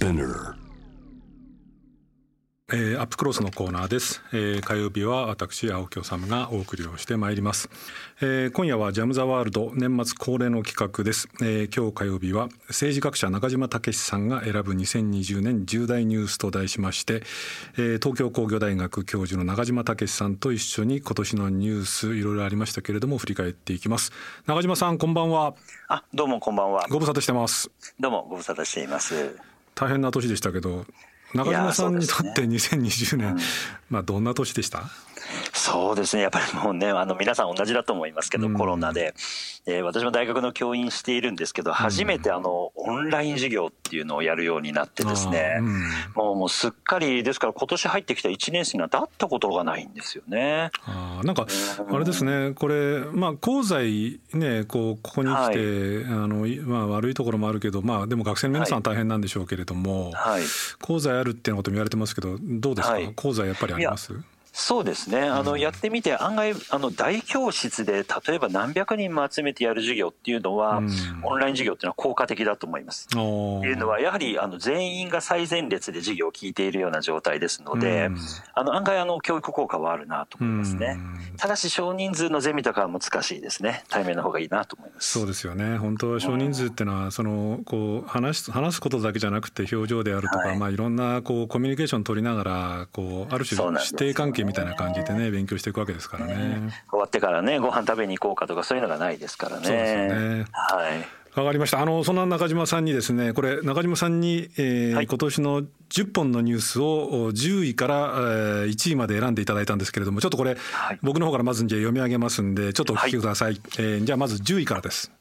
Spinner えー、アップクロスのコーナーです、えー、火曜日は私青木治がお送りをしてまいります、えー、今夜はジャムザワールド年末恒例の企画です、えー、今日火曜日は政治学者中島武さんが選ぶ2020年重大ニュースと題しまして、えー、東京工業大学教授の中島武さんと一緒に今年のニュースいろいろありましたけれども振り返っていきます。中島さんこんばんは。あどうもこんばんは。ご無沙汰してます。どうもご無沙汰しています大変な年でしたけど中島さんにとって2020年、ね。うん、まあどんな年でした？そうですね。やっぱりもうね あの皆さん同じだと思いますけど、うん、コロナで、えー、私も大学の教員しているんですけど初めてあの、オンライン授業っていうのをやるようになってですね、うん、もうもうすっかりですから今年入ってきた1年生には会ったことがないんですよね。あなんかあれですね。これまあ香西ねこうここに来て、はい、あのまあ悪いところもあるけどまあでも学生の皆さん大変なんでしょうけれども、はい、香西あるっていうことも言われてますけどどうですか、はい、やっぱりあります？そうですね。あの、やってみて案外あの大教室で例えば何百人も集めてやる授業っていうのは、うん、オンライン授業っていうのは効果的だと思います。っていうのはやはりあの全員が最前列で授業を聞いているような状態ですので、うん、あの案外あの教育効果はあるなと思いますね。うん、ただし少人数のゼミとかは難しいですね。対面の方がいいなと思います。そうですよね。本当は少人数っていうのはそのこう話す話すことだけじゃなくて表情であるとか、はい、まあいろんなこうコミュニケーション取りながらこうある種師弟関係みたいな感じでねね勉強していくわけですからね、ね、終わってからねご飯食べに行こうかとかそういうのがないですからねそうですよねはいわかりました。あのそんな中島さんにですね、これ中島さんに、えー、はい、今年の10本のニュースを10位から、えー、1位まで選んでいただいたんですけれども、ちょっとこれ、はい、僕の方からまずじゃ読み上げますんで、ちょっとお聞きください。はい、えー、じゃあまず10位からです。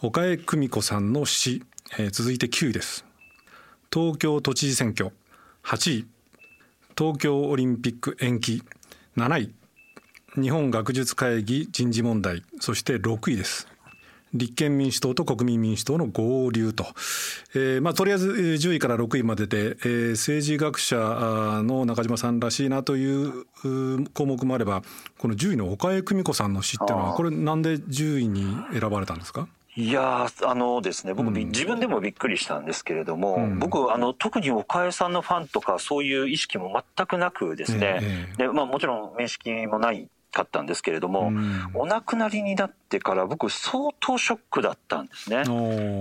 岡江久美子さんの詩、えー、続いて9位です。東京都知事選挙8位。東京オリンピック延期。7位。日本学術会議人事問題。そして6位です。立憲民主党と国民民主党の合流と、えーまあ、とりあえず10位から6位までで、えー、政治学者の中島さんらしいなという項目もあればこの10位の岡江久美子さんの詩っていうのはこれなんで10位に選ばれたんですか？いやあのですね僕、うん、自分でもびっくりしたんですけれども、うん、僕あの特に岡江さんのファンとかそういう意識も全くなくですね、えー、でまあ、もちろん面識もないかったんですけれども、うん、お亡くなりになってから僕相当ショックだったんですね。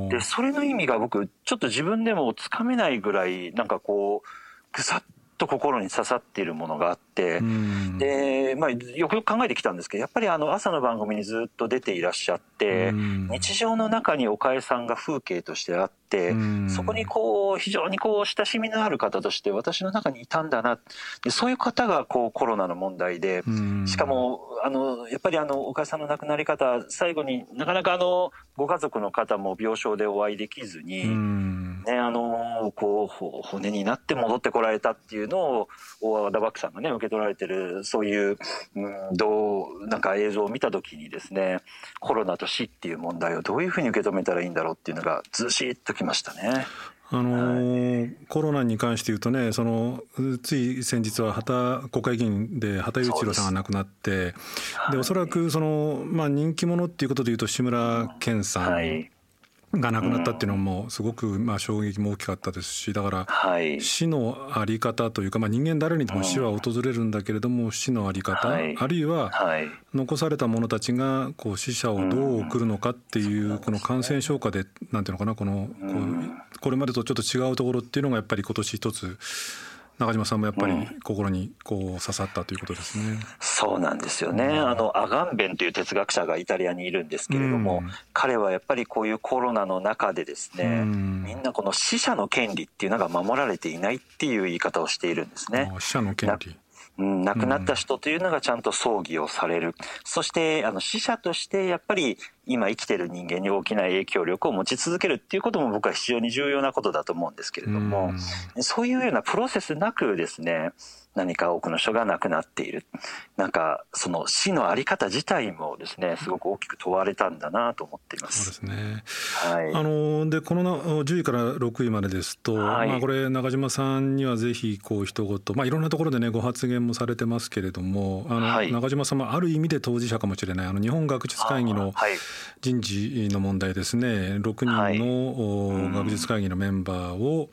でそれの意味が僕ちょっと自分でもつかめないぐらいなんかこうぐさっと心に刺さっているものがあって、で、まあ、よくよく考えてきたんですけどやっぱりあの朝の番組にずっと出ていらっしゃって、日常の中に岡江さんが風景としてあって。そこにこう非常にこう親しみのある方として私の中にいたんだなでそういう方がこうコロナの問題でしかもあのやっぱりあの岡江さんの亡くなり方最後になかなかあのご家族の方も病床でお会いできずに、ね、あのこう骨になって戻ってこられたっていうのを大和田漠さんがね受け取られてるそういう、うん、どうなんか映像を見た時にですねコロナと死っていう問題をどういうふうに受け止めたらいいんだろうっていうのがずしっときましたね。あのーはい、コロナに関して言うとねそのつい先日は畑国会議員で畑雄一郎さんが亡くなってでおそらくその、まあ、人気者っていうことでいうと志村けんさん、はいが亡くなったっていうのもすごくまあ衝撃も大きかったですしだから死の在り方というかまあ人間誰にでも死は訪れるんだけれども死の在り方あるいは残された者たちがこう死者をどう送るのかっていうこの感染症下でなんていうのかなこのこうこれまでとちょっと違うところっていうのがやっぱり今年一つ中島さんもやっぱり心にこう刺さったということですね。うん、そうなんですよね。あのアガンベンという哲学者がイタリアにいるんですけれども、うん、彼はやっぱりこういうコロナの中でですね、うん、みんなこの死者の権利っていうのが守られていないっていう言い方をしているんですね。死者の権利。うん、亡くなった人というのがちゃんと葬儀をされる、うん、そしてあの死者としてやっぱり今生きてる人間に大きな影響力を持ち続けるっていうことも僕は非常に重要なことだと思うんですけれども、うん、そういうようなプロセスなくですね何か多くの人が亡くなっている。なんかその死の在り方自体もですねすごく大きく問われたんだなと思っています。そうですね、はい、あのでこの10位から6位までですと、はい、まあ、これ中島さんにはぜひこう一言、まあ、いろんなところでねご発言もされてますけれどもあの、はい、中島さんはある意味で当事者かもしれないあの日本学術会議の人事の問題ですね6人の学術会議のメンバーを、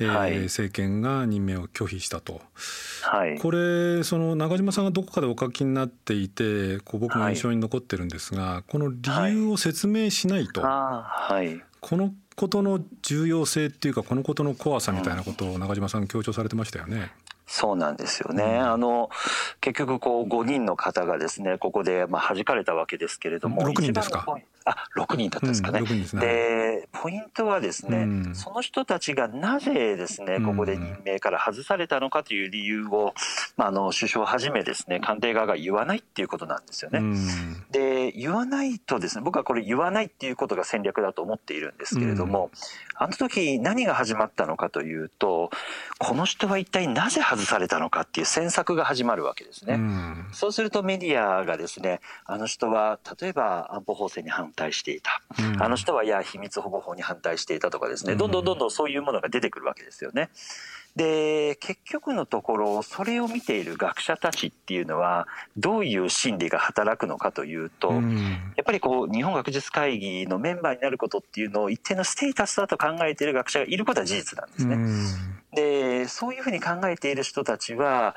えー、政権が任命を拒否したと、はい、これその中島さんがどこかでお書きになっていてこう僕も印象に残ってるんですが、はい、この理由を説明しないと、はい、このことの重要性っていうかこのことの怖さみたいなことを中島さん強調されてましたよね。そうなんですよね。うん、あの、結局こう5人の方がですね、ここでまあ弾かれたわけですけれども。6人ですか？あ、6人だったんですかね。うん、で、ね、ポイントはですね、うん、その人たちがなぜですね、ここで任命から外されたのかという理由を、まあ、あの、首相はじめですね、官邸側が言わないっていうことなんですよね。で、言わないとですね、僕はこれ言わないっていうことが戦略だと思っているんですけれども、あの時何が始まったのかというと、この人は一体なぜ外されたのかっていう詮索が始まるわけですね。そうするとメディアがですね、あの人は例えば安保法制に反対していた。うん、あの人はいや秘密保護法に反対していたとかですね、どんどんどんどんそういうものが出てくるわけですよね。で、結局のところ、それを見ている学者たちっていうのは、どういう心理が働くのかというと、うん、やっぱりこう、日本学術会議のメンバーになることっていうのを一定のステータスだと考えている学者がいることは事実なんですね。うん、で、そういうふうに考えている人たちは、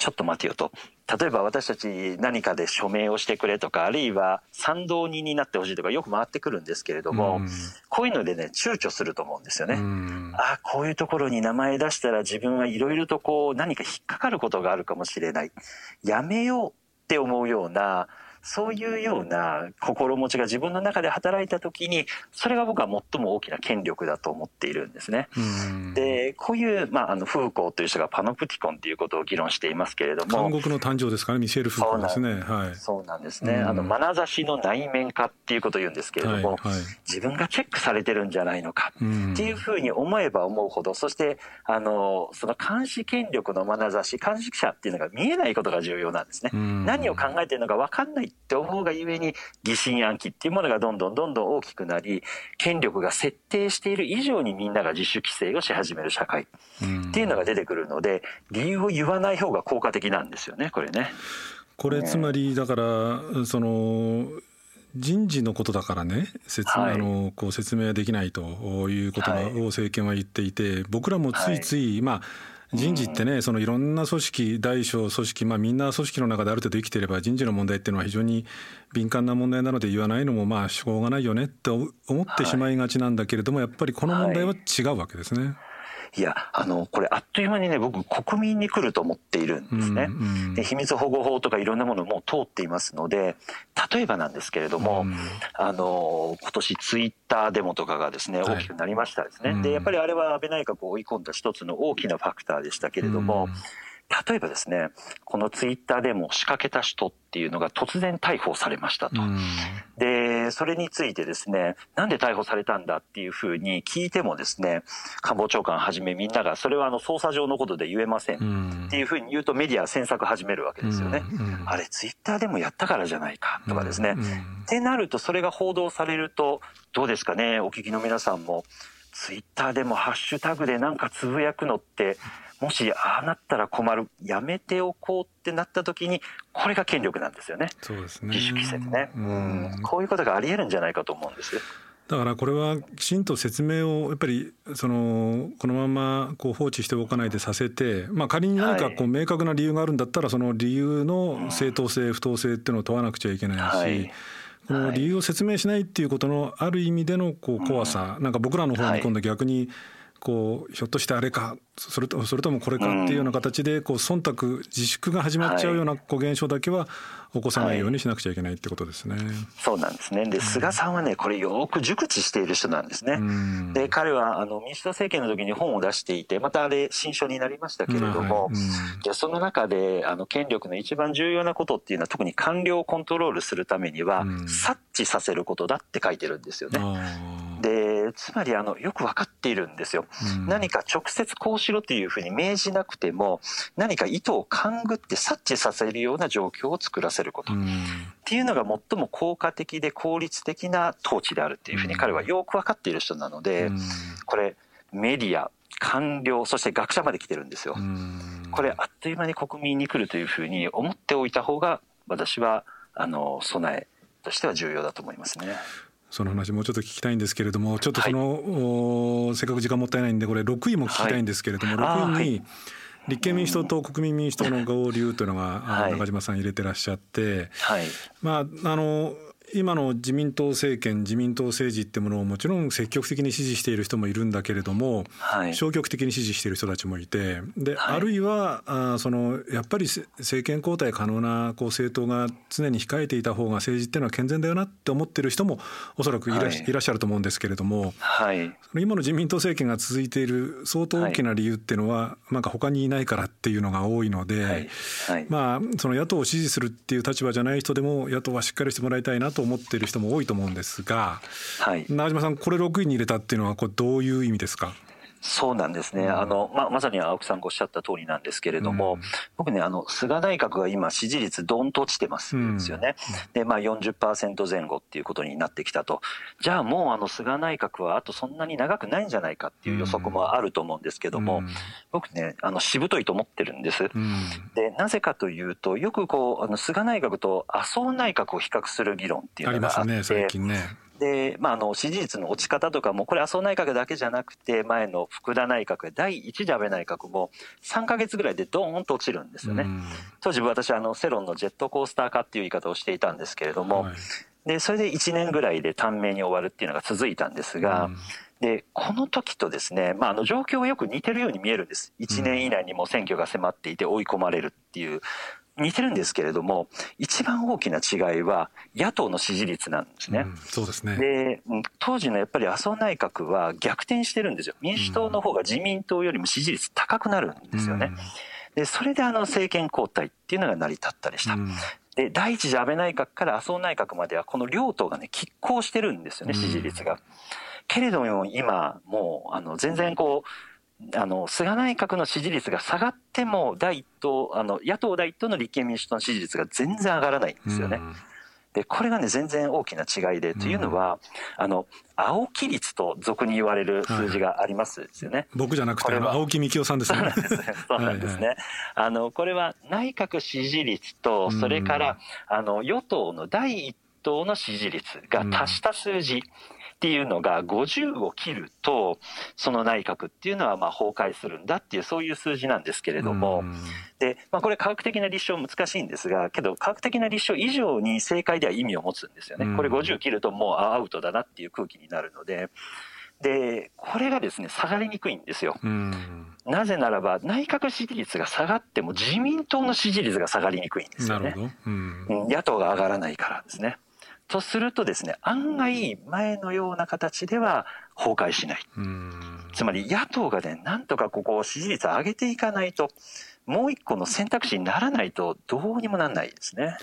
ちょっと待てよと。例えば私たち何かで署名をしてくれとか、あるいは賛同人になってほしいとかよく回ってくるんですけれども、うん、こういうのでね、躊躇すると思うんですよね。うん、ああ、こういうところに名前出したら自分はいろいろとこう何か引っかかることがあるかもしれない。やめようって思うような、そういうような心持ちが自分の中で働いた時にそれが僕は最も大きな権力だと思っているんですね。でこういう、まあ、あのフーコーという人がパノプティコンということを議論していますけれども。監獄の誕生ですかね？ミシェル・フーコーですね。はい、そうなんですね。あの眼差しの内面化っていうことを言うんですけれども、はいはい、自分がチェックされてるんじゃないのかっていうふうに思えば思うほどそしてあのその監視権力の眼差し監視者っていうのが見えないことが重要なんですね。何を考えてるのか分かんないって思うがゆえに疑心暗鬼っていうものがどんどんどんどん大きくなり権力が設定している以上にみんなが自主規制をし始める社会っていうのが出てくるので理由を言わない方が効果的なんですよねこれね。これつまりだからその人事のことだからね説明,、あのこう説明できないということを政権は言っていて僕らもついつい、まあ人事ってねそのいろんな組織大小組織まあみんな組織の中である程度生きていれば人事の問題っていうのは非常に敏感な問題なので言わないのもまあしょうがないよねって思ってしまいがちなんだけれどもやっぱりこの問題は違うわけですね。はいいや、あの、これあっという間にね、僕国民に来ると思っているんですね。うんうん、で秘密保護法とかいろんなものも通っていますので、例えばなんですけれども、うん、あの、今年ツイッターデモとかがですね、大きくなりましたですね。はい、で、やっぱりあれは安倍内閣を追い込んだ一つの大きなファクターでしたけれども、うん例えばですね、このツイッターでも仕掛けた人っていうのが突然逮捕されましたと。で、それについてですね、なんで逮捕されたんだっていうふうに聞いてもですね、官房長官はじめみんなが、それはあの捜査上のことで言えませんっていうふうに言うとメディアは詮索始めるわけですよね。あれ、ツイッターでもやったからじゃないかとかですね。ってなると、それが報道されると、どうですかね、お聞きの皆さんも。ツイッターでもハッシュタグでなんかつぶやくのって、もしああなったら困るやめておこうってなった時にこれが権力なんですよね。そうですね。自主規制ね。うん。こういうことがありえるんじゃないかと思うんです。だからこれはきちんと説明をやっぱりそのこのままこう放置しておかないでさせて、まあ、仮に何かこう明確な理由があるんだったらその理由の正当性不当性っていうのを問わなくちゃいけないし、はい。この理由を説明しないっていうことのある意味でのこう怖さ、なんか僕らの方に今度逆にこうひょっとしてあれかそれとそれともこれかっていうような形でこう忖度自粛が始まっちゃうようなこう現象だけは起こさないようにしなくちゃいけないってことですね。はい、そうなんですね。で、菅さんはね、これよく熟知している人なんですね。で、彼はあの民主党政権の時に本を出していて、またあれ新書になりましたけれども、はい、じゃその中であの権力の一番重要なことっていうのは特に官僚をコントロールするためには、察知させることだって書いてるんですよね。で、つまりあのよく分かっているんですよ。何か直接こうしろっていうふうに命じなくても、何か意図を勘ぐって察知させるような状況を作らせること。っていうのが最も効果的で効率的な統治であるっていうふうに彼はよく分かっている人なので、これメディア、官僚、そして学者まで来てるんですよ。これあっという間に国民に来るというふうに思っておいた方が私はあの備えとしては重要だと思いますね。その話もうちょっと聞きたいんですけれどもちょっとその、はい、せっかく時間もったいないんでこれ6位も聞きたいんですけれども、はい、6位に立憲民主党と国民民主党の合流というのが、中島さん入れてらっしゃって、はい、まああの今の自民党政権自民党政治ってものをもちろん積極的に支持している人もいるんだけれども、はい、消極的に支持している人たちもいてで、はい、あるいはあそのやっぱり政権交代可能なこう政党が常に控えていた方が政治っていうのは健全だよなって思ってる人もおそらくいら,、い、らっしゃると思うんですけれども、はい、今の自民党政権が続いている相当大きな理由っていうのは、なんか他にいないからっていうのが多いので、まあその野党を支持するっていう立場じゃない人でも野党はしっかりしてもらいたいなとと思っている人も多いと思うんですが、はい、中島さんこれ6位に入れたっていうのはこれどういう意味ですか？そうなんですね。あの、まあ、まさに青木さんがおっしゃった通りなんですけれども、うん、僕ね、あの、菅内閣が今支持率どんと落ちてますんですよね。うん、で、まあ40%前後っていうことになってきたと。じゃあもうあの菅内閣はあとそんなに長くないんじゃないかっていう予測もあると思うんですけども、うん、僕ね、あの、しぶといと思ってるんです。で、なぜかというと、よくこう、あの、菅内閣と麻生内閣を比較する議論っていうのがありますね、最近ね。で、まあ、あの支持率の落ち方とかもこれ麻生内閣だけじゃなくて前の福田内閣第一次安倍内閣も3か月ぐらいでドーンと落ちるんですよね。当時私あの世論のジェットコースター化っていう言い方をしていたんですけれども、はい、でそれで1年ぐらいで短命に終わるっていうのが続いたんですが。でこの時とですね、まあ、あの状況はよく似てるように見えるんです、1年以内にも選挙が迫っていて追い込まれるっていう、似てるんですけれども、一番大きな違いは野党の支持率なんですね。うん、そうですね。で、当時のやっぱり麻生内閣は逆転してるんですよ。民主党の方が自民党よりも支持率高くなるんですよね。うん、で、それであの政権交代っていうのが成り立ったりした。うん、で、第一次安倍内閣から麻生内閣まではこの両党がね、拮抗してるんですよね、支持率が。けれども今、もう、あの、全然こう、あの菅内閣の支持率が下がっても第一党あの野党第一党の立憲民主党の支持率が全然上がらないんですよね。でこれがね全然大きな違いで、というのはあの青木率と俗に言われる数字がありますですよね。はい、僕じゃなくて青木幹雄さんですね。そうなんですね。あのこれは内閣支持率とそれからあの与党の第一党の支持率が足した数字。っていうのが50を切ると、その内閣っていうのはまあ崩壊するんだっていう、そういう数字なんですけれども、で、まあこれ科学的な立証難しいんですが、けど科学的な立証以上に正解では意味を持つんですよね。これ50切るともうアウトだなっていう空気になるので、で、これがですね、下がりにくいんですよ。なぜならば、内閣支持率が下がっても自民党の支持率が下がりにくいんですよね。野党が上がらないからですね。とするとですね、案外前のような形では崩壊しない。つまり野党がね、なんとかここを支持率を上げていかないと、もう一個の選択肢にならないとどうにもなんないですね。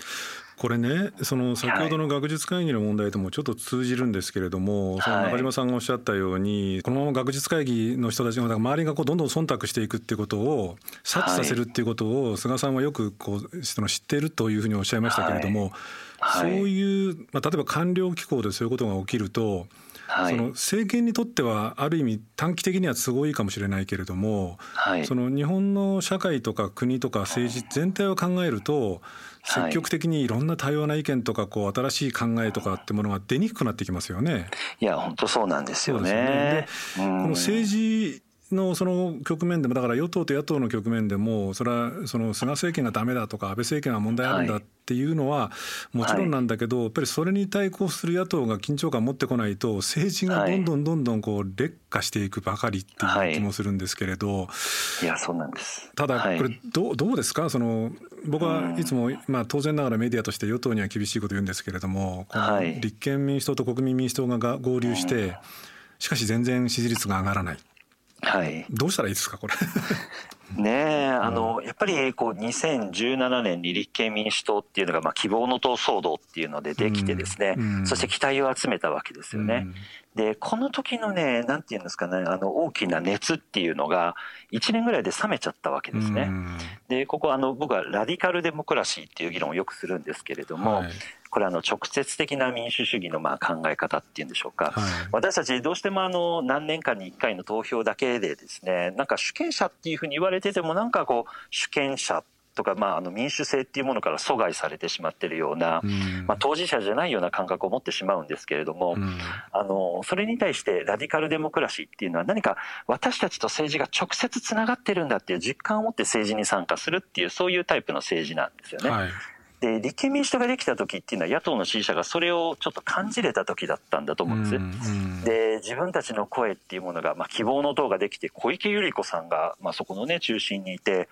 これねその先ほどの学術会議の問題ともちょっと通じるんですけれども、はい、その中島さんがおっしゃったようにこのまま学術会議の人たちが周りがこうどんどん忖度していくっていうことを察知させるっていうことを菅さんはよくこうその知っているというふうにおっしゃいましたけれども、はい。そういう、まあ、例えば官僚機構でそういうことが起きると、はい、その政権にとってはある意味短期的には都合いいかもしれないけれども、はい、その日本の社会とか国とか政治全体を考えると積極的にいろんな多様な意見とかこう新しい考えとかってものが出にくくなってきますよね。いや本当そうなんですよね。ねこの政治のその局面でもだから与党と野党の局面でもそれはその菅政権がダメだとか安倍政権が問題あるんだっていうのはもちろんなんだけどやっぱりそれに対抗する野党が緊張感を持ってこないと政治がどんどんどんどんこう劣化していくばかりっていう気もするんですけれどいやそうなんです。ただこれどうどうですか？その僕はいつもまあ当然ながらメディアとして与党には厳しいこと言うんですけれどもこの立憲民主党と国民民主党が合流してしかし全然支持率が上がらない。はい、どうしたらいいですかこれ？ねえ、あの、やっぱりこう2017年に立憲民主党っていうのが、まあ、希望の党騒動っていうのでできてですね、うん。うん、そして期待を集めたわけですよね。うん、で、この時のね、なんていうんですかね、あの、大きな熱っていうのが、1年ぐらいで冷めちゃったわけですね。で、ここ、あの、僕はラディカルデモクラシーっていう議論をよくするんですけれども、はい、これあの直接的な民主主義のまあ考え方っていうんでしょうか、はい、私たちどうしてもあの何年間に1回の投票だけでですねなんか主権者っていうふうに言われててもなんかこう主権者とか、まあ、あの民主制っていうものから阻害されてしまっているような、まあ、当事者じゃないような感覚を持ってしまうんですけれども、あのそれに対してラディカルデモクラシーっていうのは何か私たちと政治が直接つながってるんだっていう実感を持って政治に参加するっていうそういうタイプの政治なんですよね。はいで立憲民主党ができた時っていうのは野党の支持者がそれをちょっと感じれた時だったんだと思うんです。うんうん、で自分たちの声っていうものが、まあ、希望の党ができて小池百合子さんが、まあ、そこのね中心にいて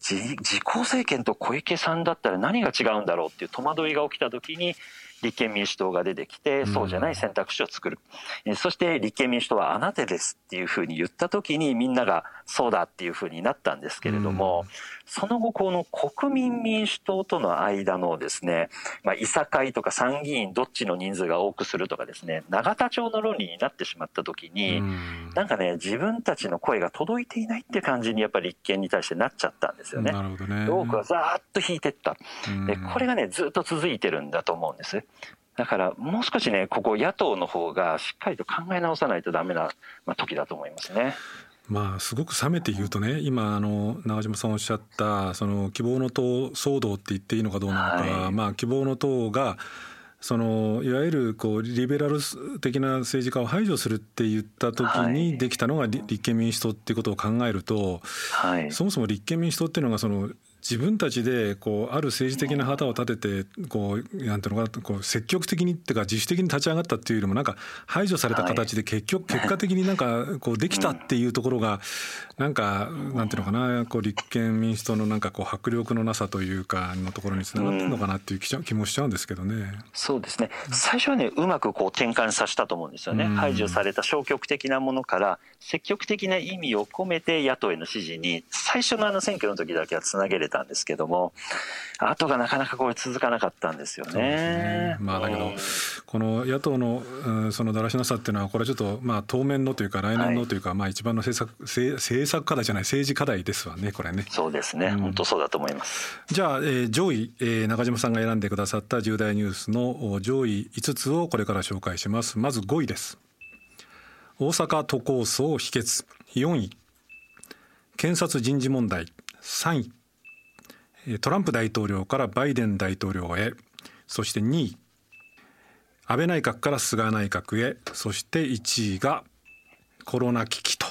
自公政権と小池さんだったら何が違うんだろうっていう戸惑いが起きた時に立憲民主党が出てきて、そうじゃない選択肢を作る。うん、そして立憲民主党はあなたですっていうふうに言った時にみんながそうだっていうふうになったんですけれども、うん、その後この国民民主党との間のですね、まあ、いさかいとか参議院どっちの人数が多くするとかですね、永田町の論理になってしまった時に、うん、なんかね、自分たちの声が届いていないって感じにやっぱり立憲に対してなっちゃったんですよね。なるほどね。多くはざーっと引いてった。で、これがね、ずっと続いてるんだと思うんです。だからもう少しね、ここ野党の方がしっかりと考え直さないとダメな、まあ、時だと思いますね。まあ、すごく冷めて言うとね今あの長嶋さんおっしゃったその希望の党騒動って言っていいのかどうなのか、はい、まあ、希望の党がそのいわゆるこうリベラル的な政治家を排除するって言った時にできたのが立憲民主党っていうことを考えると、はい、そもそも立憲民主党っていうのがその自分たちでこうある政治的な旗を立ててこうなんていうのかこう積極的にっていうか自主的に立ち上がったっていうよりもなんか排除された形で結局結果的になんかこうできたっていうところがなんかなんていうのかなこう立憲民主党のなんかこう迫力のなさというかのところにつながってるのかなっていう気もしちゃうんですけどね。そうですね最初はねうまくこう転換させたと思うんですよね。排除された消極的なものから積極的な意味を込めて野党への支持に最初のあの選挙の時だけはつなげれたんですけども後がなかなかこれ続かなかったんですよね。ねまあだけど、この野党の、うん、そのだらしなさっていうのはこれちょっとまあ当面のというか来年のというか、はい、まあ一番の政策政策課題じゃない政治課題ですわねこれね。そうですね、うん、本当そうだと思います。じゃあ、えー、上位、えー、中島さんが選んでくださった重大ニュースの上位5つをこれから紹介します。まず5位です。大阪都構想否決4位検察人事問題3位トランプ大統領からバイデン大統領へそして2位安倍内閣から菅内閣へそして1位がコロナ危機と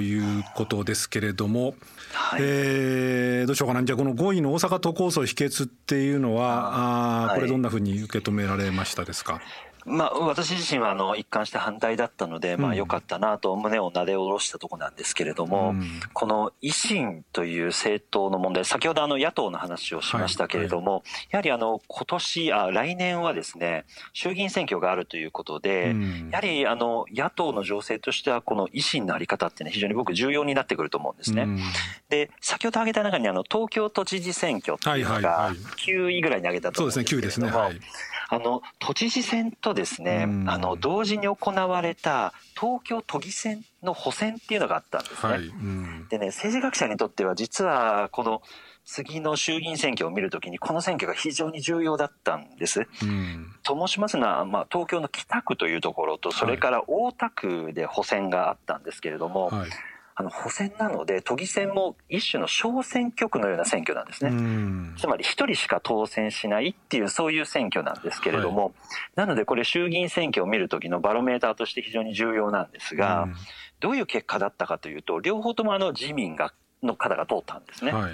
いうことですけれども、はい、えー、どうしようかな。じゃあこの5位の大阪都構想否決っていうのはあこれどんなふうに受け止められましたですか、まあ、私自身はあの一貫して反対だったので、まあ、よかったなと胸をなで下ろしたところなんですけれども、うん、この維新という政党の問題、先ほどあの野党の話をしましたけれども、はいはい、やはりあの今年あ来年はですね衆議院選挙があるということで、うん、やはりあの野党の情勢としては、この維新の在り方っていうのは非常に僕、重要になってくると思うんですね。うん、で、先ほど挙げた中にあの東京都知事選挙っていうのが9位ぐらいに挙げたと思うんですけれども、はいはいはい、そうですね、9位ですね。はいあの都知事選とですね、あの同時に行われた東京都議選の補選っていうのがあったんですね。はい、でね政治学者にとっては実はこの次の衆議院選挙を見るときにこの選挙が非常に重要だったんです。うん、と申しますのは、まあ、東京の北区というところとそれから大田区で補選があったんですけれども、はいあの補選なので都議選も一種の小選挙区のような選挙なんですね。つまり一人しか当選しないっていうそういう選挙なんですけれども、はい、なのでこれ衆議院選挙を見る時のバロメーターとして非常に重要なんですが、どういう結果だったかというと両方ともあの自民がの方が通ったんですね。はい、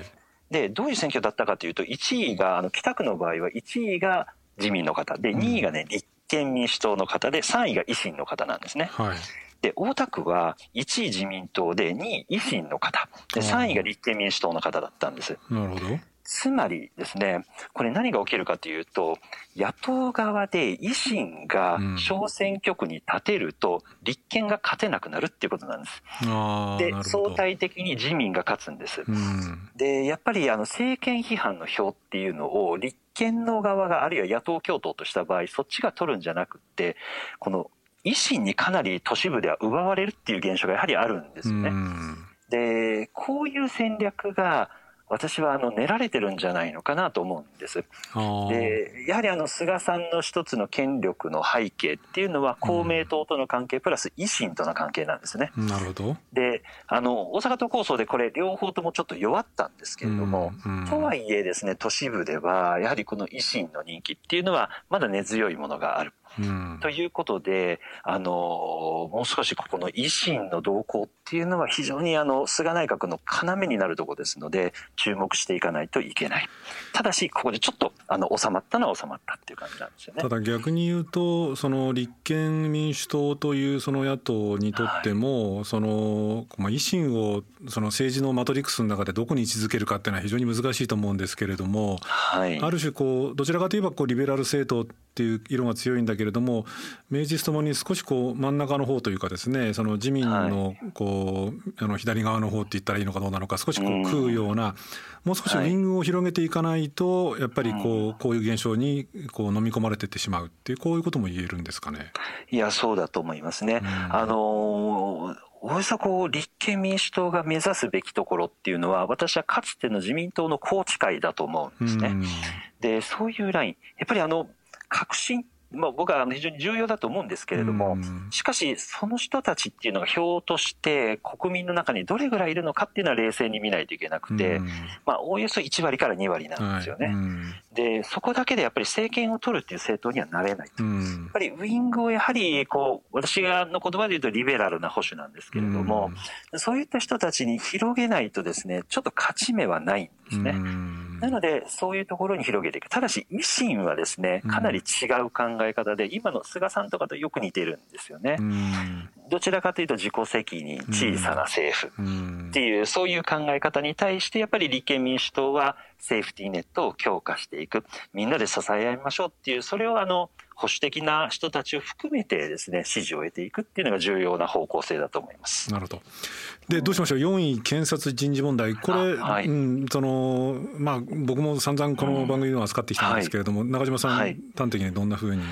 でどういう選挙だったかというと1位があの北区の場合は1位が自民の方で2位がね立憲民主党の方で3位が維新の方なんですね。はいで、大田区は1位自民党で2位維新の方、で3位が立憲民主党の方だったんです。なるほど。つまりですね、これ何が起きるかというと、野党側で維新が小選挙区に立てると、立憲が勝てなくなるっていうことなんです。で、相対的に自民が勝つんです。うん、で、やっぱりあの政権批判の票っていうのを立憲の側があるいは野党共闘とした場合、そっちが取るんじゃなくって、この維新にかなり都市部では奪われるっていう現象がやはりあるんですよね。で、こういう戦略が私はあの練られてるんじゃないのかなと思うんです。でやはりあの菅さんの一つの権力の背景っていうのは公明党との関係プラス維新との関係なんですね。なるほどであの大阪都構想でこれ両方ともちょっと弱ったんですけれども、とはいえですね都市部ではやはりこの維新の人気っていうのはまだ根強いものがある。うん、ということで、あの、もう少しここの維新の動向っていうのは非常にあの、菅内閣の要になるところですので、注目していかないといけない。ただし、ここでちょっと、あの、収まったのは収まったっていう感じなんですよね。ただ逆に言うと、その立憲民主党というその野党にとっても、はい、その、まあ、維新をその政治のマトリックスの中でどこに位置づけるかっていうのは非常に難しいと思うんですけれども、はい、ある種こう、どちらかといえばこう、リベラル政党っていう色が強いんだけれども明治ともに少しこう真ん中の方というかですねその自民のこう、あの左側の方って言ったらいいのかどうなのか少しこう食うような、もう少しウィングを広げていかないと、やっぱりこうこういう現象にこう飲み込まれていってしまうっていうこういうことも言えるんですかね。いやそうだと思いますね。あのおよそこう立憲民主党が目指すべきところっていうのは私はかつての自民党の宏池会だと思うんですね。でそういうライン。やっぱりあの革新まあ、僕は非常に重要だと思うんですけれども、しかし、その人たちっていうのが票として国民の中にどれぐらいいるのかっていうのは冷静に見ないといけなくて、まあ、おおよそ1割から2割なんですよね。で、そこだけでやっぱり政権を取るっていう政党にはなれないと。やっぱりウィングをやはり、こう、私がの言葉で言うとリベラルな保守なんですけれども、そういった人たちに広げないとですね、ちょっと勝ち目はないんですね。なので、そういうところに広げていく。ただし、維新はですね、かなり違う考え方で、今の菅さんとかとよく似てるんですよね。どちらかというと自己責任、小さな政府っていう、そういう考え方に対して、やっぱり立憲民主党はセーフティーネットを強化していく。みんなで支え合いましょうっていう、それをあの、保守的な人たちを含めてですね支持を得ていくっていうのが重要な方向性だと思います。なるほど。でどうしましょう？4位検察人事問題。これ、はい、うん、そのまあ僕も散々この番組では扱ってきたんですけれども、うんはい、中島さん、はい、端的にどんなふうに？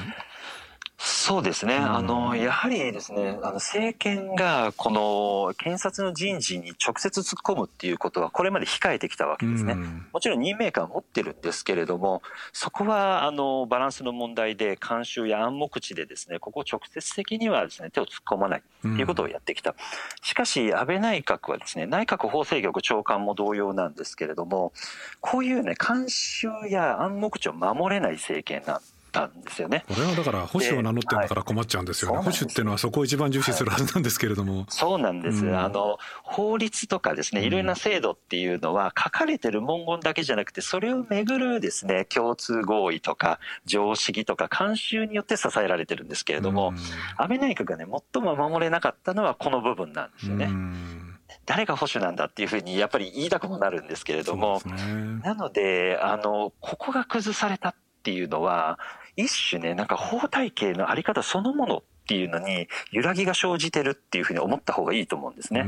そうですね。あの、やはりですね、あの、政権が、この、検察の人事に直接突っ込むっていうことは、これまで控えてきたわけですね。もちろん任命感を持ってるんですけれども、そこは、あの、バランスの問題で、慣習や暗黙知でですね、ここ直接的にはですね、手を突っ込まないっていうことをやってきた。しかし、安倍内閣はですね、内閣法制局長官も同様なんですけれども、こういうね、慣習や暗黙知を守れない政権なんです。たんですよね。これはだから保守を名乗ってるんだから困っちゃうんですよね。はい、保守っていうのはそこを一番重視するはずなんですけれども。そうなんです。うん、あの法律とかですね、いろいろな制度っていうのは書かれてる文言だけじゃなくて、それをめぐるですね、共通合意とか常識とか慣習によって支えられてるんですけれども、うん、安倍内閣がね最も守れなかったのはこの部分なんですよね。うん誰が保守なんだっていうふうにやっぱり言いたくもなるんですけれども、ね、なのであのここが崩されたっていうのは一種ねなんか法体系のあり方そのものっていうのに揺らぎが生じてるっていうふうに思った方がいいと思うんですね。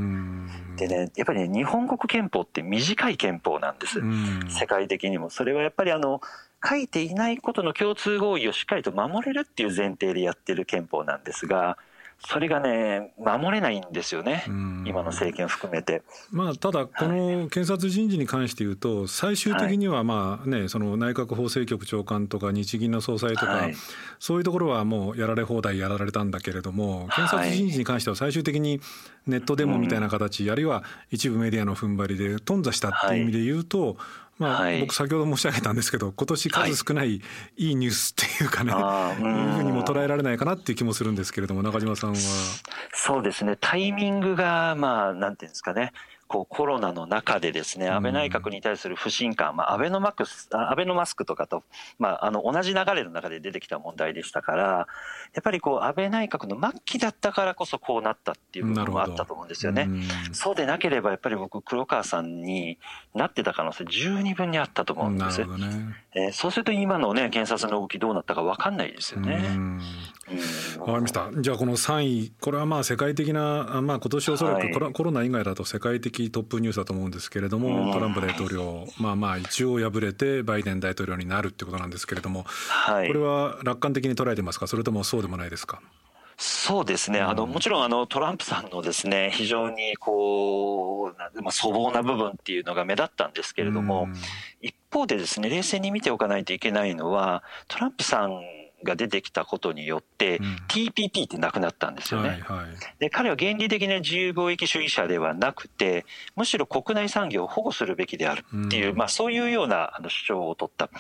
でねやっぱりね日本国憲法って短い憲法なんです世界的にも。それはやっぱりあの書いていないことの共通合意をしっかりと守れるっていう前提でやってる憲法なんですがそれがね、守れないんですよね、今の政権含めて。まあ、ただ、この検察人事に関して言うと、最終的にはまあ、ね、その内閣法制局長官とか日銀の総裁とか、そういうところはもうやられ放題やられたんだけれども、検察人事に関しては最終的にネットデモみたいな形、あるいは一部メディアの踏ん張りで頓挫したっていう意味で言うと、まあ、僕先ほど申し上げたんですけど今年数少ないい。いニュースっていうかね、はい、いうふうにも捉えられないかなっていう気もするんですけれども中島さんは。そうですね。タイミングがまあなんていうんですかねこうコロナの中でですね、安倍内閣に対する不信感、まあ、安倍のマックス、安倍のマスクとかと、まあ、あの、同じ流れの中で出てきた問題でしたから、やっぱりこう、安倍内閣の末期だったからこそこうなったっていう部分もあったと思うんですよね。そうでなければ、やっぱり僕、黒川さんになってた可能性十二分にあったと思うんです。ねえー、そうすると今のね、検察の動きどうなったか分かんないですよね。わかりました。じゃあこの3位、これはまあ世界的な、まあ今年おそらくコロナ以外だと世界的トップニュースだと思うんですけれども、トランプ大統領、まあまあ一応敗れてバイデン大統領になるってことなんですけれども、はい、これは楽観的に捉えてますか、それともそうでもないですか？そうですね、あのもちろんあのトランプさんのですね非常にこう、まあ、粗暴な部分っていうのが目立ったんですけれども、一方でですね冷静に見ておかないといけないのはトランプさんが出てきたことによって、うん、TPP ってなくなったんですよね、はいはい、で彼は原理的な自由貿易主義者ではなくてむしろ国内産業を保護するべきであるっていう、うん、まあ、そういうようなあの主張を取った。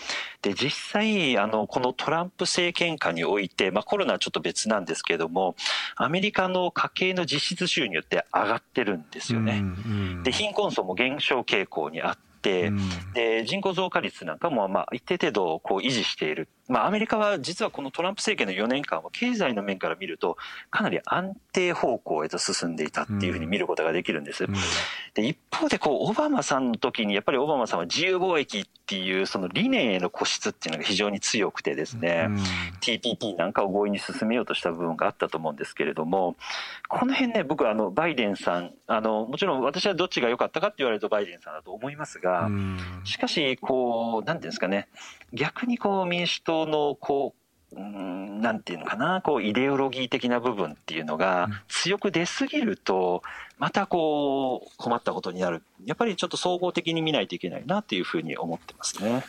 で実際あのこのトランプ政権下において、まあ、コロナはちょっと別なんですけれどもアメリカの家計の実質収入って上がってるんですよね、うん、で貧困層も減少傾向にあって、うん、で人口増加率なんかもまあ一定程度こう維持している。まあ、アメリカは実はこのトランプ政権の4年間は経済の面から見るとかなり安定方向へと進んでいたっていうふうに見ることができるんです。で一方でこうオバマさんの時にやっぱりオバマさんは自由貿易っていうその理念への固執っていうのが非常に強くてですね、TPP なんかを合意に進めようとした部分があったと思うんですけれどもこの辺ね僕はあのバイデンさんあのもちろん私はどっちが良かったかって言われるとバイデンさんだと思いますがしかしこう何ていうんですかね。逆にこう民主党のこううんなんていうのかな。こうイデオロギー的な部分っていうのが強く出すぎるとまたこう困ったことになる。やっぱりちょっと総合的に見ないといけないなっていうふうに思ってますね。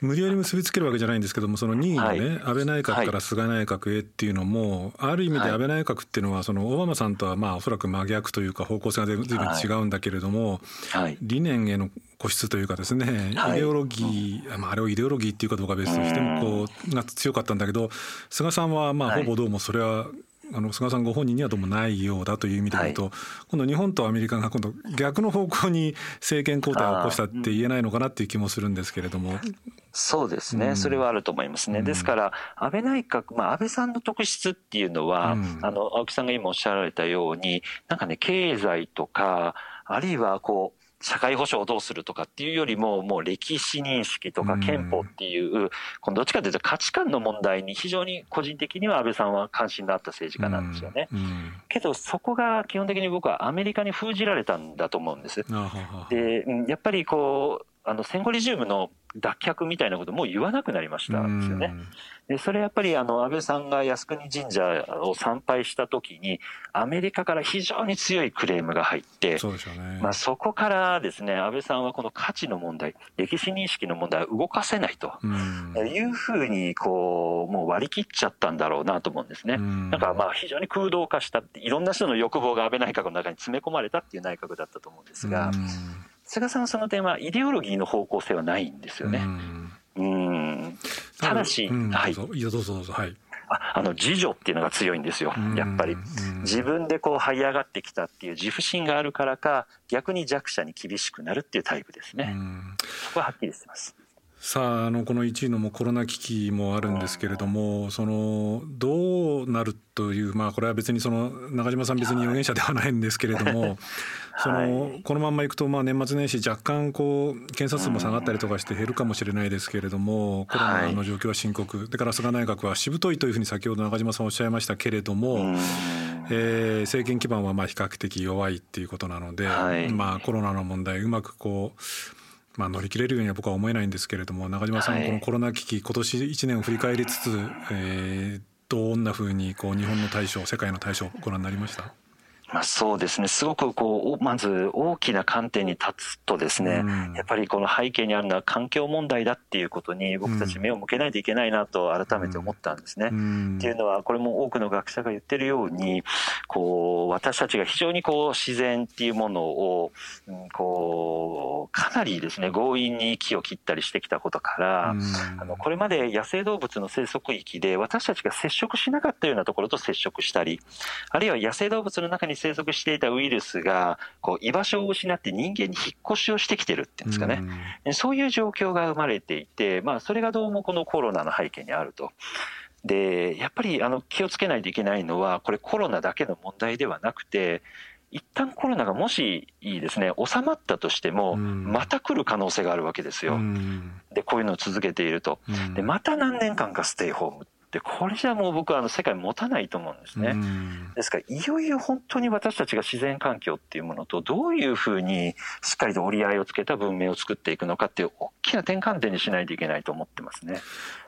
無理やり結びつけるわけじゃないんですけどもその任意のね、はい、安倍内閣から菅内閣へっていうのも、ある意味で安倍内閣っていうのはそのオバマさんとはまあおそらく真逆というか方向性が随分違うんだけれども、理念への固執というかですね、イデオロギー、まあ、あれをイデオロギーっていうかどうか別としてもこうが強かったんだけど菅さんはまあほぼどうもそれはあの菅さんご本人にはどうもないようだという意味で言うと、はい、今度日本とアメリカが今度逆の方向に政権交代を起こしたって言えないのかなっていう気もするんですけれども。そうですね、うん、それはあると思いますね。ですから、安倍内閣、まあ、安倍さんの特質っていうのは、うん、あの、青木さんが今おっしゃられたように、なんかね、経済とか、あるいはこう、社会保障をどうするとかっていうよりも、もう歴史認識とか憲法っていう、このどっちかというと価値観の問題に非常に個人的には安倍さんは関心のあった政治家なんですよね。けどそこが基本的に僕はアメリカに封じられたんだと思うんです。で、やっぱりこう、あの戦後リジウムの脱却みたいなこともう言わなくなりましたんですよね。でそれやっぱりあの安倍さんが靖国神社を参拝した時にアメリカから非常に強いクレームが入ってそね、まあ、そこからですね安倍さんはこの価値の問題歴史認識の問題を動かせないというふうにこうもう割り切っちゃったんだろうなと思うんですね。なんかまあ非常に空洞化したいろんな人の欲望が安倍内閣の中に詰め込まれたっていう内閣だったと思うんですが。菅さんはその点はイデオロギーの方向性はないんですよね。うん。ただし、はい、いやどうぞどうぞ。はい。ああの自助っていうのが強いんですよ。やっぱり。自分でこう這い上がってきたっていう自負心があるからか逆に弱者に厳しくなるっていうタイプですね。そこははっきりしてますさああのこの1位のもコロナ危機もあるんですけれどもそのどうなるというまあこれは別にその中島さん別に預言者ではないんですけれども、そのこのままいくとまあ年末年始若干こう検査数も下がったりとかして減るかもしれないですけれどもコロナの状況は深刻。だから菅内閣はしぶといというふうに先ほど中島さんおっしゃいましたけれども、えー、政権基盤はまあ比較的弱いっていうことなので、まあコロナの問題うまくこうまあ、乗り切れるようには僕は思えないんですけれども中島さん、このコロナ危機今年1年を振り返りつつ、えー、どんなふうにこう日本の対処世界の対処をご覧になりました？まあ、そうですね、すごくこうまず大きな観点に立つとですね、うん、やっぱりこの背景にあるのは環境問題だっていうことに僕たち目を向けないといけないなと改めて思ったんですね。うん、っていうのはこれも多くの学者が言ってるようにこう私たちが非常にこう自然っていうものを、うん、こうかなりですね強引に木を切ったりしてきたことから、あのこれまで野生動物の生息域で私たちが接触しなかったようなところと接触したりあるいは野生動物の中に生息していたウイルスがこう居場所を失って人間に引っ越しをしてきてるっていうんですかね、うん、そういう状況が生まれていて、まあ、それがどうもこのコロナの背景にあると。でやっぱりあの気をつけないといけないのはこれコロナだけの問題ではなくて一旦コロナがもしいいですね収まったとしても、また来る可能性があるわけですよ。でこういうのを続けていると。でまた何年間かステイホームでこれじゃもう僕はあの世界持たないと思うんですね。ですからいよいよ本当に私たちが自然環境っていうものとどういうふうにしっかりと折り合いをつけた文明を作っていくのかっていう大きな転換点にしないといけないと思ってますね。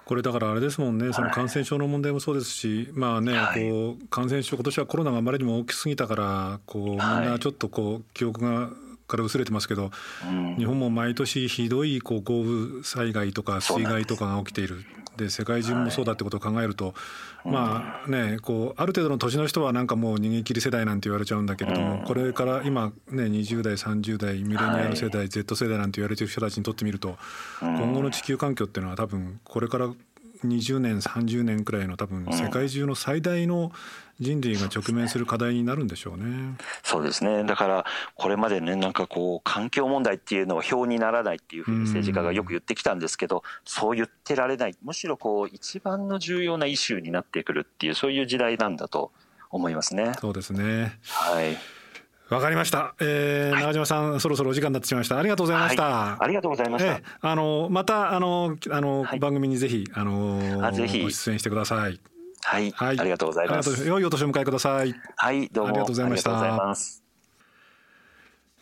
これだからあれですもんね、その感染症の問題もそうですし、まあね、こう感染症、今年はコロナがあまりにも大きすぎたから、こうみんなちょっとこう記憶がから薄れてますけど、日本も毎年ひどいこう豪雨災害とか水害とかが起きている。で世界中もそうだってことを考えると、まあねこうある程度の年の人はなんかもう逃げ切り世代なんて言われちゃうんだけれども、これから今ね20代30代ミレニアル世代、Z 世代なんて言われてる人たちにとってみると、今後の地球環境っていうのは多分これから20年30年くらいの多分世界中の最大の人類が直面する課題になるんでしょうね。そうですね。だからこれまでねなんかこう環境問題っていうのは表にならないっていうふうに政治家がよく言ってきたんですけど、そう言ってられない。むしろこう一番の重要なイシューになってくるっていうそういう時代なんだと思いますね。そうですね。はいわかりました。えー、はい、中島さん、そろそろお時間になってしまいました。ありがとうございました。はい、ありがとうございました。えー、あの、また、あの、あの、はい、番組にぜひ、あの、あぜひご出演してください。はい、はい、ありがとうございます。良いお年を迎えください。はい、どうもありがとうございました。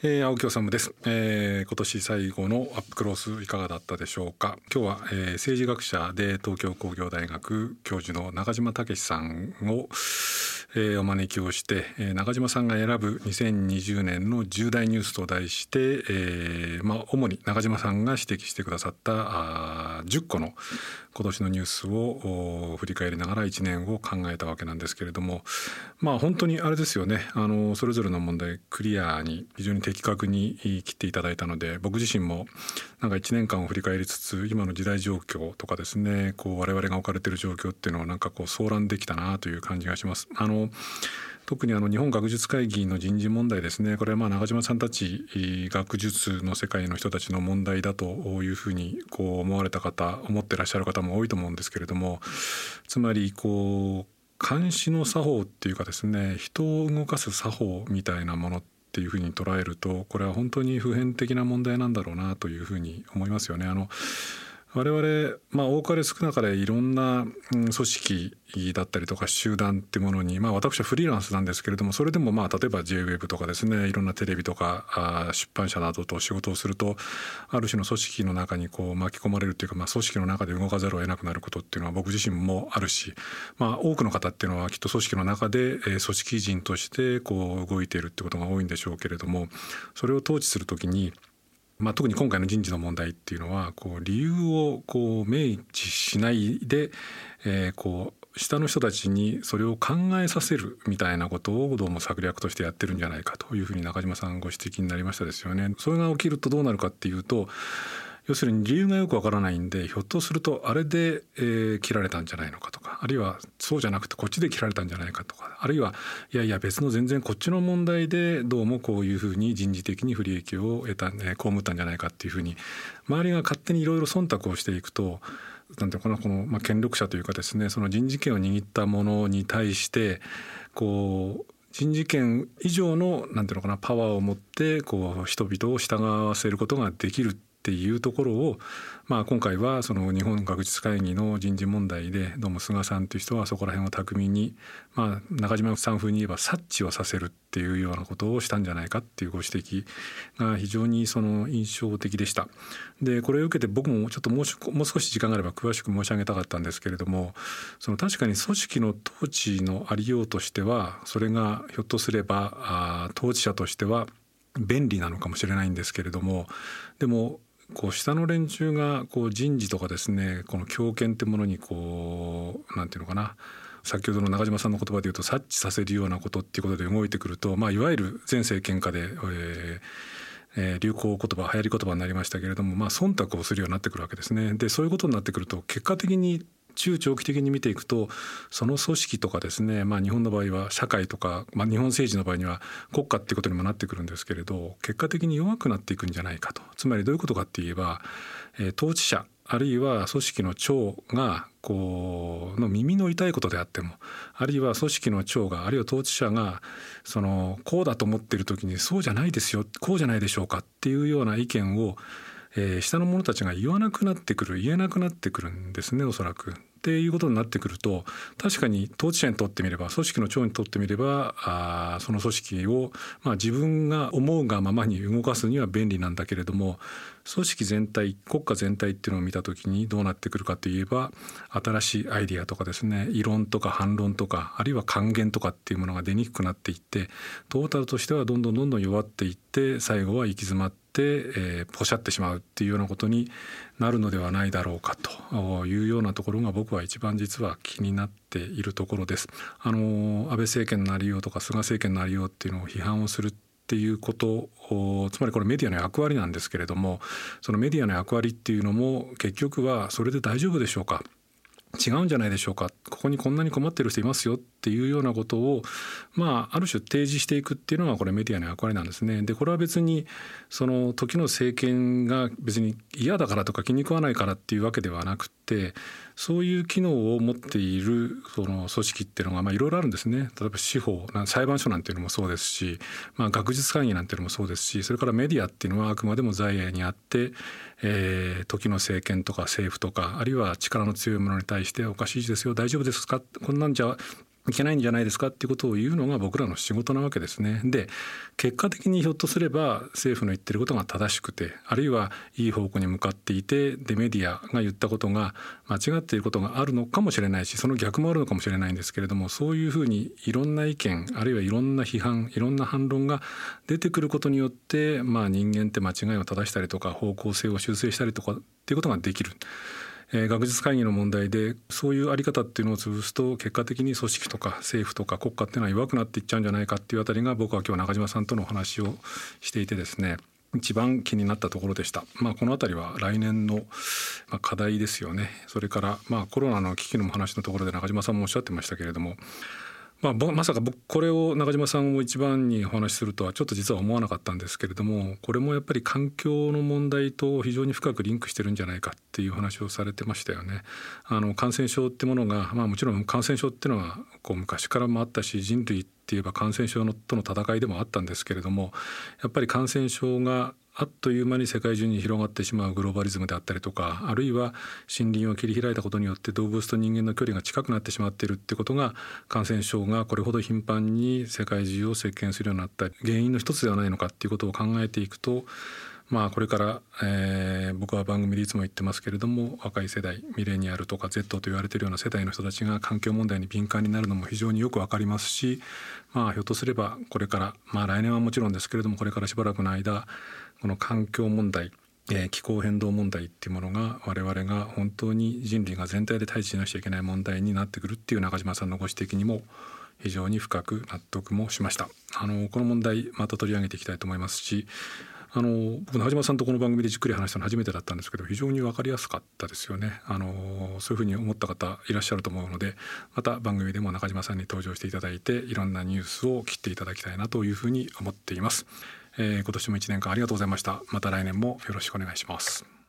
えー、青木治です、えー、今年最後のアップクロスいかがだったでしょうか今日は、えー、政治学者で東京工業大学教授の中島武さんを、えー、お招きをして、えー、中島さんが選ぶ2020年の重大ニュースと題して、えーまあ、主に中島さんが指摘してくださったあ10個の今年のニュースを振り返りながら1年を考えたわけなんですけれどもまあ本当にあれですよねあのそれぞれの問題クリアに非常に的確に切っていただいたので僕自身もなんか1年間を振り返りつつ今の時代状況とかですねこう我々が置かれている状況っていうのをなんかこう騒乱できたなという感じがします。あの特にあの日本学術会議の人事問題ですねこれはまあ中島さんたち学術の世界の人たちの問題だというふうにこう思われた方思ってらっしゃる方も多いと思うんですけれどもつまりこう監視の作法っていうかですね人を動かす作法みたいなものっていうふうに捉えるとこれは本当に普遍的な問題なんだろうなというふうに思いますよね。あの我々、まあ、多かれ少なかれいろんな組織だったりとか集団っていうものに、まあ、私はフリーランスなんですけれどもそれでもまあ例えば JWEB とかですねいろんなテレビとかあ出版社などと仕事をするとある種の組織の中にこう巻き込まれるっていうか、まあ、組織の中で動かざるを得なくなることっていうのは僕自身もあるし、まあ、多くの方っていうのはきっと組織の中で、えー、組織人としてこう動いているってことが多いんでしょうけれどもそれを統治するときにまあ、特に今回の人事の問題っていうのはこう理由をこう明示しないで、えー、こう下の人たちにそれを考えさせるみたいなことをどうも策略としてやってるんじゃないかというふうに中島さんご指摘になりましたですよね。それが起きるとどうなるかっていうと要するに理由がよくわからないんでひょっとするとあれで、えー、切られたんじゃないのかとかあるいはそうじゃなくてこっちで切られたんじゃないかとかあるいはいやいや別の全然こっちの問題でどうもこういうふうに人事的に不利益を得た、ね、被ったんじゃないかっていうふうに周りが勝手にいろいろ忖度をしていくとなんていうかなこの、まあ、権力者というかですねその人事権を握ったものに対してこう人事権以上のなんていうのかなパワーを持ってこう人々を従わせることができるっていうところを、まあ、今回はその日本学術会議の人事問題でどうも菅さんという人はそこら辺を巧みに、まあ、中島さん風に言えば察知をさせるっていうようなことをしたんじゃないかっていうご指摘が非常にその印象的でした。でこれを受けて僕もちょっともう少し時間があれば詳しく申し上げたかったんですけれどもその確かに組織の統治のありようとしてはそれがひょっとすればあ統治者としては便利なのかもしれないんですけれどもでもこう下の連中がこう人事とかですねこの強権ってものにこう何て言うのかな先ほどの中島さんの言葉で言うと察知させるようなことっていうことで動いてくると、まあ、いわゆる前政権下で、えー、流行言葉流行り言葉になりましたけれども、まあ、忖度をするようになってくるわけですね。でそういうことになってくると結果的に中長期的に見ていくとその組織とかですね、まあ、日本の場合は社会とか、まあ、日本政治の場合には国家っていうことにもなってくるんですけれど結果的に弱くなっていくんじゃないかと。つまりどういうことかって言えば、えー、統治者あるいは組織の長がこうの耳の痛いことであってもあるいは組織の長があるいは統治者がそのこうだと思っている時にそうじゃないですよこうじゃないでしょうかっていうような意見をえー、下の者たちが言わなくなってくる言えなくなってくるんですねおそらく。っていうことになってくると確かに当事者にとってみれば組織の長にとってみればあその組織を、まあ、自分が思うがままに動かすには便利なんだけれども組織全体国家全体っていうのを見た時にどうなってくるかといえば新しいアイディアとかですね異論とか反論とかあるいは還元とかっていうものが出にくくなっていってトータルとしてはどんどんどんどん弱っていって最後は行き詰まって、えー、ポシャってしまうっていうようなことになるのではないだろうかというようなところが僕は一番実は気になっているところです。あの安倍政権のありようとか菅政権のありようっていうのを批判をするっていうことつまりこれメディアの役割なんですけれどもそのメディアの役割っていうのも結局はそれで大丈夫でしょうか？違うんじゃないでしょうか？ここにこんなに困ってる人いますよっていうようなことをまあある種提示していくっていうのがこれメディアの役割なんですね。でこれは別にその時の政権が別に嫌だからとか気に食わないからっていうわけではなくてそういう機能を持っているその組織っていうのがいろいろあるんですね。例えば司法裁判所なんていうのもそうですし、まあ、学術会議なんていうのもそうですしそれからメディアっていうのはあくまでも財営にあって、えー、時の政権とか政府とかあるいは力の強いものに対しておかしいですよ大丈夫ですか？こんなんじゃいけないんじゃないですかっていうことを言うのが僕らの仕事なわけですね。で結果的にひょっとすれば政府の言ってることが正しくてあるいはいい方向に向かっていてでメディアが言ったことが間違っていることがあるのかもしれないしその逆もあるのかもしれないんですけれどもそういうふうにいろんな意見あるいはいろんな批判いろんな反論が出てくることによってまあ人間って間違いを正したりとか方向性を修正したりとかっていうことができる。えー、学術会議の問題でそういうあり方っていうのを潰すと結果的に組織とか政府とか国家っていうのは弱くなっていっちゃうんじゃないかっていうあたりが僕は今日中島さんとのお話をしていてですね一番気になったところでした。まあ、この辺りは来年の課題ですよね。それからまあコロナの危機の話のところで中島さんもおっしゃってましたけれども、まあ、まさか僕これを中島さんを一番にお話しするとはちょっと実は思わなかったんですけれどもこれもやっぱり環境の問題と非常に深くリンクしてるんじゃないかっていう話をされてましたよね。あの感染症ってものが、まあ、もちろん感染症っていうのはこう昔からもあったし人類って言えば感染症のとの戦いでもあったんですけれどもやっぱり感染症があっという間に世界中に広がってしまうグローバリズムであったりとかあるいは森林を切り開いたことによって動物と人間の距離が近くなってしまっているってことが感染症がこれほど頻繁に世界中を席巻するようになった原因の一つではないのかっていうことを考えていくとまあこれから、えー、僕は番組でいつも言ってますけれども若い世代ミレニアルとか Z と言われているような世代の人たちが環境問題に敏感になるのも非常によくわかりますしまあひょっとすればこれからまあ来年はもちろんですけれどもこれからしばらくの間この環境問題え気候変動問題っていうものが我々が本当に人類が全体で対峙しなくちゃいけない問題になってくるっていう中島さんのご指摘にも非常に深く納得もしましたあのこの問題また取り上げていきたいと思いますしあの僕中島さんとこの番組でじっくり話したの初めてだったんですけど非常に分かりやすかったですよねあのそういうふうに思った方いらっしゃると思うのでまた番組でも中島さんに登場していただいていろんなニュースを切っていただきたいなというふうに思っています。えー、今年も1年間ありがとうございました。また来年もよろしくお願いします。